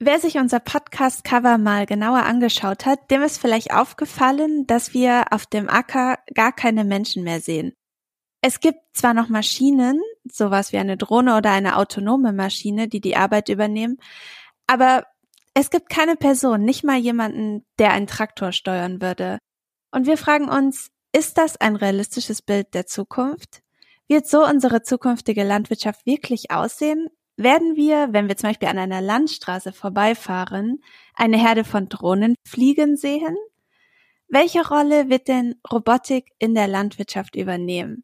Wer sich unser Podcast-Cover mal genauer angeschaut hat, dem ist vielleicht aufgefallen, dass wir auf dem Acker gar keine Menschen mehr sehen. Es gibt zwar noch Maschinen, sowas wie eine Drohne oder eine autonome Maschine, die die Arbeit übernehmen, aber es gibt keine Person, nicht mal jemanden, der einen Traktor steuern würde. Und wir fragen uns, ist das ein realistisches Bild der Zukunft? Wird so unsere zukünftige Landwirtschaft wirklich aussehen? Werden wir, wenn wir zum Beispiel an einer Landstraße vorbeifahren, eine Herde von Drohnen fliegen sehen? Welche Rolle wird denn Robotik in der Landwirtschaft übernehmen?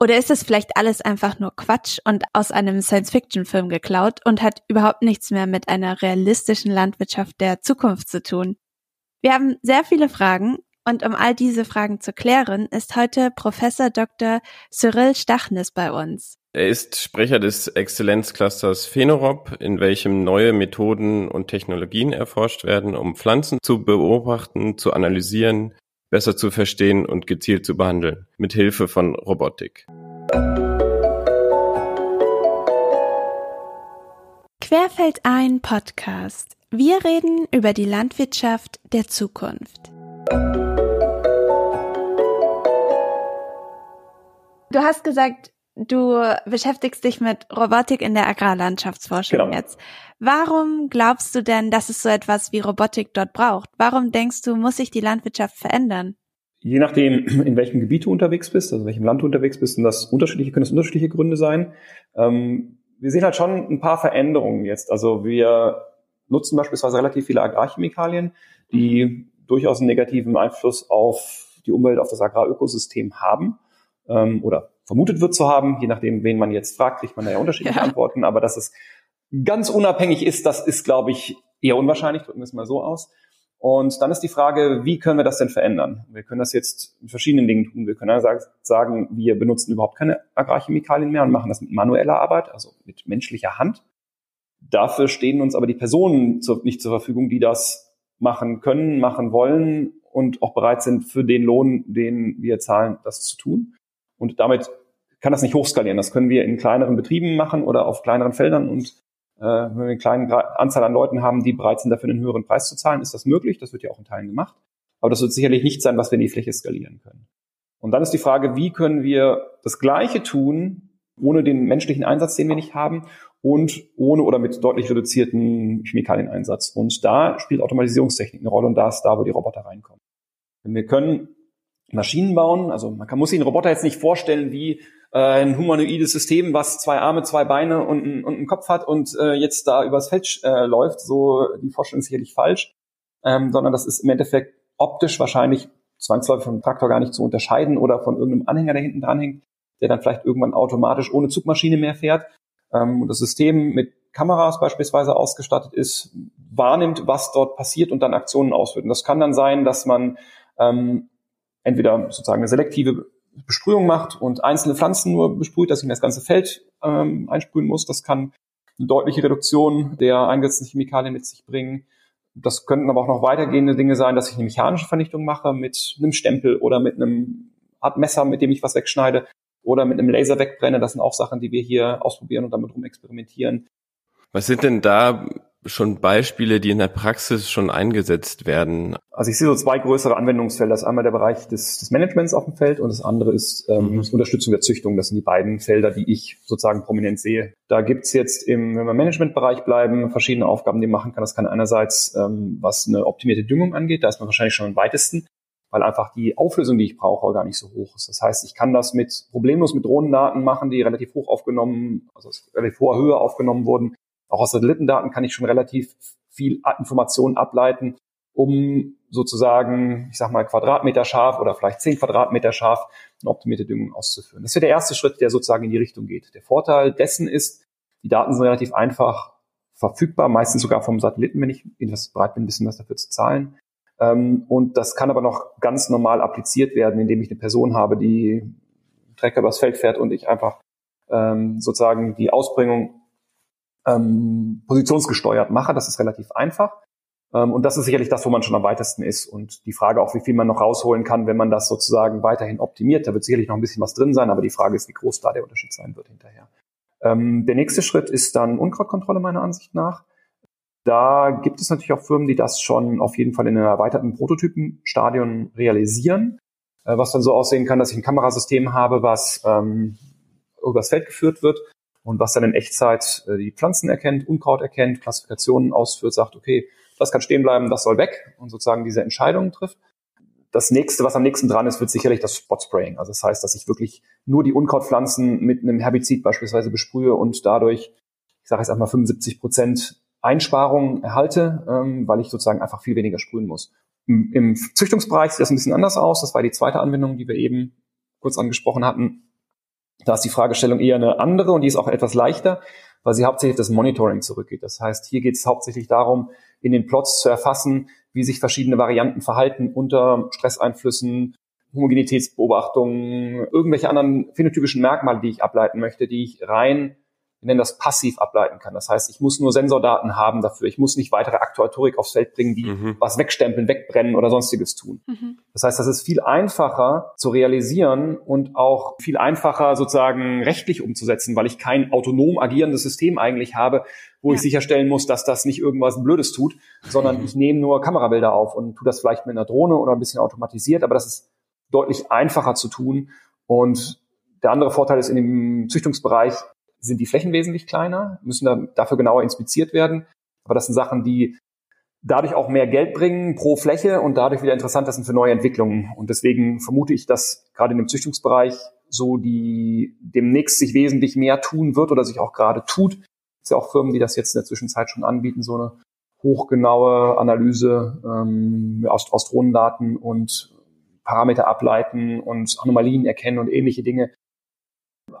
Oder ist es vielleicht alles einfach nur Quatsch und aus einem Science-Fiction-Film geklaut und hat überhaupt nichts mehr mit einer realistischen Landwirtschaft der Zukunft zu tun? Wir haben sehr viele Fragen und um all diese Fragen zu klären, ist heute Professor Dr. Cyril Stachnis bei uns. Er ist Sprecher des Exzellenzclusters Phenorob, in welchem neue Methoden und Technologien erforscht werden, um Pflanzen zu beobachten, zu analysieren, besser zu verstehen und gezielt zu behandeln, mit Hilfe von Robotik. Querfeld ein Podcast. Wir reden über die Landwirtschaft der Zukunft. Du hast gesagt, Du beschäftigst dich mit Robotik in der Agrarlandschaftsforschung genau. jetzt. Warum glaubst du denn, dass es so etwas wie Robotik dort braucht? Warum denkst du, muss sich die Landwirtschaft verändern? Je nachdem, in welchem Gebiet du unterwegs bist, also in welchem Land du unterwegs bist, und das unterschiedliche, können es unterschiedliche Gründe sein. Ähm, wir sehen halt schon ein paar Veränderungen jetzt. Also wir nutzen beispielsweise relativ viele Agrarchemikalien, die mhm. durchaus einen negativen Einfluss auf die Umwelt, auf das Agrarökosystem haben ähm, oder vermutet wird zu haben. Je nachdem, wen man jetzt fragt, kriegt man da ja unterschiedliche ja. Antworten. Aber dass es ganz unabhängig ist, das ist, glaube ich, eher unwahrscheinlich. Drücken wir es mal so aus. Und dann ist die Frage, wie können wir das denn verändern? Wir können das jetzt mit verschiedenen Dingen tun. Wir können sagen, wir benutzen überhaupt keine Agrarchemikalien mehr und machen das mit manueller Arbeit, also mit menschlicher Hand. Dafür stehen uns aber die Personen nicht zur Verfügung, die das machen können, machen wollen und auch bereit sind, für den Lohn, den wir zahlen, das zu tun. Und damit kann das nicht hochskalieren. Das können wir in kleineren Betrieben machen oder auf kleineren Feldern. Und äh, wenn wir eine kleine Anzahl an Leuten haben, die bereit sind, dafür einen höheren Preis zu zahlen, ist das möglich. Das wird ja auch in Teilen gemacht. Aber das wird sicherlich nicht sein, was wir in die Fläche skalieren können. Und dann ist die Frage, wie können wir das Gleiche tun, ohne den menschlichen Einsatz, den wir nicht haben, und ohne oder mit deutlich reduzierten Chemikalieneinsatz. Und da spielt Automatisierungstechnik eine Rolle und da ist da, wo die Roboter reinkommen. Denn wir können Maschinen bauen. Also man kann, muss sich einen Roboter jetzt nicht vorstellen wie äh, ein humanoides System, was zwei Arme, zwei Beine und, ein, und einen Kopf hat und äh, jetzt da übers Feld äh, läuft. So die Vorstellung ist sicherlich falsch, ähm, sondern das ist im Endeffekt optisch wahrscheinlich zwangsläufig vom Traktor gar nicht zu unterscheiden oder von irgendeinem Anhänger, der hinten dran hängt, der dann vielleicht irgendwann automatisch ohne Zugmaschine mehr fährt. Ähm, und das System mit Kameras beispielsweise ausgestattet ist, wahrnimmt, was dort passiert und dann Aktionen ausführt. Und das kann dann sein, dass man ähm, entweder sozusagen eine selektive Besprühung macht und einzelne Pflanzen nur besprüht, dass ich das ganze Feld ähm, einsprühen muss. Das kann eine deutliche Reduktion der eingesetzten Chemikalien mit sich bringen. Das könnten aber auch noch weitergehende Dinge sein, dass ich eine mechanische Vernichtung mache mit einem Stempel oder mit einem Art Messer, mit dem ich was wegschneide oder mit einem Laser wegbrenne. Das sind auch Sachen, die wir hier ausprobieren und damit rumexperimentieren. Was sind denn da schon Beispiele, die in der Praxis schon eingesetzt werden? Also ich sehe so zwei größere Anwendungsfelder. Das ist einmal der Bereich des, des Managements auf dem Feld und das andere ist ähm, mhm. Unterstützung der Züchtung. Das sind die beiden Felder, die ich sozusagen prominent sehe. Da gibt's jetzt im, wenn wir im Managementbereich bleiben, verschiedene Aufgaben, die man machen kann. Das kann einerseits, ähm, was eine optimierte Düngung angeht, da ist man wahrscheinlich schon am weitesten weil einfach die Auflösung, die ich brauche, gar nicht so hoch ist. Das heißt, ich kann das mit problemlos mit Drohnendaten machen, die relativ hoch aufgenommen, also relativ hoher Höhe aufgenommen wurden, auch aus Satellitendaten kann ich schon relativ viel Informationen ableiten, um sozusagen, ich sag mal, Quadratmeter scharf oder vielleicht zehn Quadratmeter scharf eine optimierte Düngung auszuführen. Das ist der erste Schritt, der sozusagen in die Richtung geht. Der Vorteil dessen ist, die Daten sind relativ einfach verfügbar, meistens sogar vom Satelliten, wenn ich etwas bereit bin, ein bisschen was dafür zu zahlen. Ähm, und das kann aber noch ganz normal appliziert werden, indem ich eine Person habe, die Trecker übers Feld fährt und ich einfach ähm, sozusagen die Ausbringung ähm, positionsgesteuert mache. Das ist relativ einfach. Ähm, und das ist sicherlich das, wo man schon am weitesten ist. Und die Frage auch, wie viel man noch rausholen kann, wenn man das sozusagen weiterhin optimiert. Da wird sicherlich noch ein bisschen was drin sein, aber die Frage ist, wie groß da der Unterschied sein wird hinterher. Ähm, der nächste Schritt ist dann Unkrautkontrolle meiner Ansicht nach. Da gibt es natürlich auch Firmen, die das schon auf jeden Fall in einem erweiterten Prototypenstadion realisieren, äh, was dann so aussehen kann, dass ich ein Kamerasystem habe, was ähm, übers Feld geführt wird und was dann in Echtzeit äh, die Pflanzen erkennt, Unkraut erkennt, Klassifikationen ausführt, sagt, okay, das kann stehen bleiben, das soll weg und sozusagen diese Entscheidungen trifft. Das nächste, was am nächsten dran ist, wird sicherlich das Spotspraying. Also das heißt, dass ich wirklich nur die Unkrautpflanzen mit einem Herbizid beispielsweise besprühe und dadurch, ich sage jetzt einmal 75 Prozent Einsparungen erhalte, ähm, weil ich sozusagen einfach viel weniger sprühen muss. Im Züchtungsbereich sieht das ein bisschen anders aus. Das war die zweite Anwendung, die wir eben kurz angesprochen hatten. Da ist die Fragestellung eher eine andere und die ist auch etwas leichter, weil sie hauptsächlich das Monitoring zurückgeht. Das heißt, hier geht es hauptsächlich darum, in den Plots zu erfassen, wie sich verschiedene Varianten verhalten unter Stresseinflüssen, Homogenitätsbeobachtungen, irgendwelche anderen phänotypischen Merkmale, die ich ableiten möchte, die ich rein wir nennen das passiv ableiten kann. Das heißt, ich muss nur Sensordaten haben dafür. Ich muss nicht weitere Aktuatorik aufs Feld bringen, die mhm. was wegstempeln, wegbrennen oder sonstiges tun. Mhm. Das heißt, das ist viel einfacher zu realisieren und auch viel einfacher sozusagen rechtlich umzusetzen, weil ich kein autonom agierendes System eigentlich habe, wo ja. ich sicherstellen muss, dass das nicht irgendwas Blödes tut, sondern mhm. ich nehme nur Kamerabilder auf und tue das vielleicht mit einer Drohne oder ein bisschen automatisiert, aber das ist deutlich einfacher zu tun und der andere Vorteil ist in dem Züchtungsbereich, sind die Flächen wesentlich kleiner, müssen da, dafür genauer inspiziert werden. Aber das sind Sachen, die dadurch auch mehr Geld bringen pro Fläche und dadurch wieder interessanter sind für neue Entwicklungen. Und deswegen vermute ich, dass gerade in dem Züchtungsbereich so die demnächst sich wesentlich mehr tun wird oder sich auch gerade tut. Es ist ja auch Firmen, die das jetzt in der Zwischenzeit schon anbieten, so eine hochgenaue Analyse ähm, aus, aus Drohnendaten und Parameter ableiten und Anomalien erkennen und ähnliche Dinge.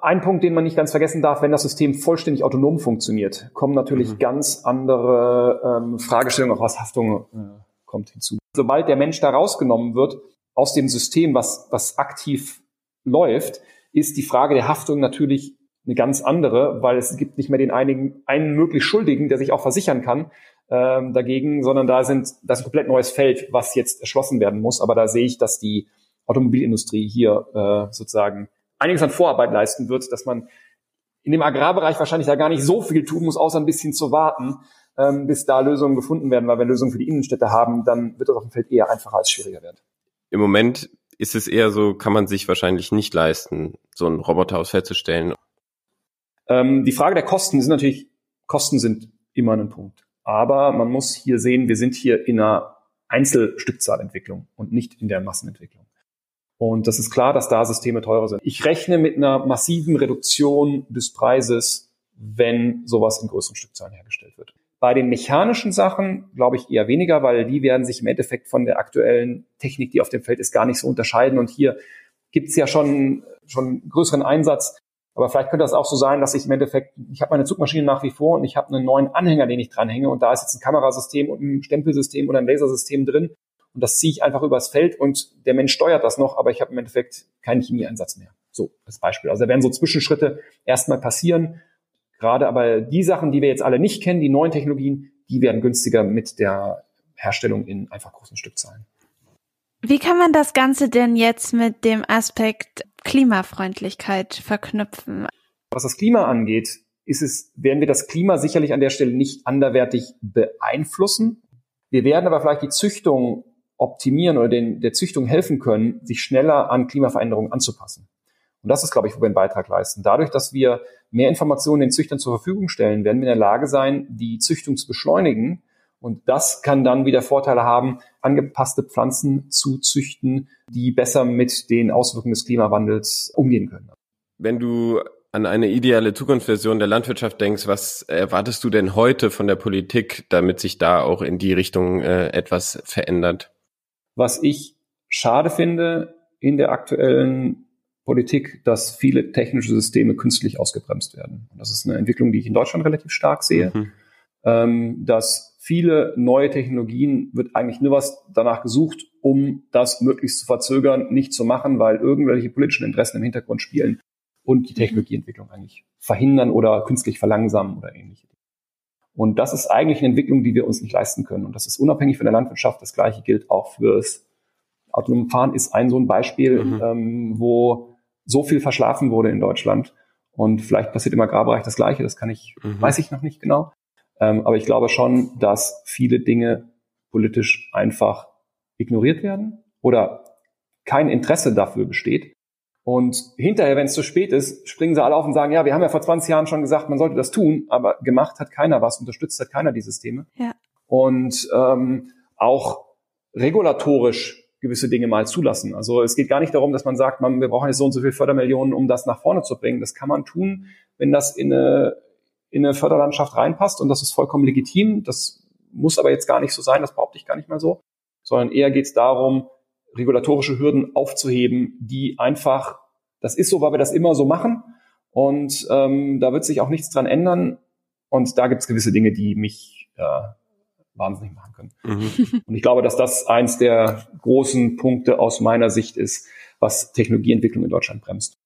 Ein Punkt, den man nicht ganz vergessen darf, wenn das System vollständig autonom funktioniert, kommen natürlich mhm. ganz andere ähm, Fragestellungen, auch was Haftung äh, kommt hinzu. Sobald der Mensch da rausgenommen wird aus dem System, was, was aktiv läuft, ist die Frage der Haftung natürlich eine ganz andere, weil es gibt nicht mehr den einigen, einen möglich Schuldigen, der sich auch versichern kann ähm, dagegen, sondern da sind das ist ein komplett neues Feld, was jetzt erschlossen werden muss. Aber da sehe ich, dass die Automobilindustrie hier äh, sozusagen einiges an Vorarbeit leisten wird, dass man in dem Agrarbereich wahrscheinlich da gar nicht so viel tun muss, außer ein bisschen zu warten, ähm, bis da Lösungen gefunden werden, weil wir Lösungen für die Innenstädte haben, dann wird das auf dem Feld eher einfacher als schwieriger werden. Im Moment ist es eher so, kann man sich wahrscheinlich nicht leisten, so einen Roboter aufs Feld zu stellen. Ähm, die Frage der Kosten ist natürlich, Kosten sind immer ein Punkt. Aber man muss hier sehen, wir sind hier in einer Einzelstückzahlentwicklung und nicht in der Massenentwicklung. Und das ist klar, dass da Systeme teurer sind. Ich rechne mit einer massiven Reduktion des Preises, wenn sowas in größeren Stückzahlen hergestellt wird. Bei den mechanischen Sachen glaube ich eher weniger, weil die werden sich im Endeffekt von der aktuellen Technik, die auf dem Feld ist, gar nicht so unterscheiden. Und hier gibt es ja schon, schon größeren Einsatz. Aber vielleicht könnte das auch so sein, dass ich im Endeffekt, ich habe meine Zugmaschine nach wie vor und ich habe einen neuen Anhänger, den ich dranhänge und da ist jetzt ein Kamerasystem und ein Stempelsystem oder ein Lasersystem drin und das ziehe ich einfach übers Feld und der Mensch steuert das noch, aber ich habe im Endeffekt keinen Chemieeinsatz mehr. So, als Beispiel. Also da werden so Zwischenschritte erstmal passieren. Gerade aber die Sachen, die wir jetzt alle nicht kennen, die neuen Technologien, die werden günstiger mit der Herstellung in einfach großen Stückzahlen. Wie kann man das Ganze denn jetzt mit dem Aspekt Klimafreundlichkeit verknüpfen? Was das Klima angeht, ist es, werden wir das Klima sicherlich an der Stelle nicht anderwertig beeinflussen. Wir werden aber vielleicht die Züchtung optimieren oder den, der Züchtung helfen können, sich schneller an Klimaveränderungen anzupassen. Und das ist, glaube ich, wo wir einen Beitrag leisten. Dadurch, dass wir mehr Informationen den Züchtern zur Verfügung stellen, werden wir in der Lage sein, die Züchtung zu beschleunigen. Und das kann dann wieder Vorteile haben, angepasste Pflanzen zu züchten, die besser mit den Auswirkungen des Klimawandels umgehen können. Wenn du an eine ideale Zukunftsversion der Landwirtschaft denkst, was erwartest du denn heute von der Politik, damit sich da auch in die Richtung äh, etwas verändert? Was ich schade finde in der aktuellen Politik, dass viele technische Systeme künstlich ausgebremst werden. Und das ist eine Entwicklung, die ich in Deutschland relativ stark sehe, mhm. ähm, dass viele neue Technologien wird eigentlich nur was danach gesucht, um das möglichst zu verzögern, nicht zu machen, weil irgendwelche politischen Interessen im Hintergrund spielen und die mhm. Technologieentwicklung eigentlich verhindern oder künstlich verlangsamen oder ähnliche. Und das ist eigentlich eine Entwicklung, die wir uns nicht leisten können. Und das ist unabhängig von der Landwirtschaft. Das Gleiche gilt auch fürs autonome Fahren ist ein so ein Beispiel, mhm. ähm, wo so viel verschlafen wurde in Deutschland. Und vielleicht passiert im Agrarbereich das Gleiche. Das kann ich, mhm. weiß ich noch nicht genau. Ähm, aber ich glaube schon, dass viele Dinge politisch einfach ignoriert werden oder kein Interesse dafür besteht. Und hinterher, wenn es zu spät ist, springen sie alle auf und sagen, ja, wir haben ja vor 20 Jahren schon gesagt, man sollte das tun, aber gemacht hat keiner was, unterstützt hat keiner die Systeme. Ja. Und ähm, auch regulatorisch gewisse Dinge mal zulassen. Also es geht gar nicht darum, dass man sagt, man, wir brauchen jetzt so und so viel Fördermillionen, um das nach vorne zu bringen. Das kann man tun, wenn das in eine, in eine Förderlandschaft reinpasst und das ist vollkommen legitim. Das muss aber jetzt gar nicht so sein, das behaupte ich gar nicht mal so, sondern eher geht es darum, regulatorische Hürden aufzuheben, die einfach, das ist so, weil wir das immer so machen und ähm, da wird sich auch nichts dran ändern und da gibt es gewisse Dinge, die mich äh, wahnsinnig machen können. Mhm. Und ich glaube, dass das eins der großen Punkte aus meiner Sicht ist, was Technologieentwicklung in Deutschland bremst.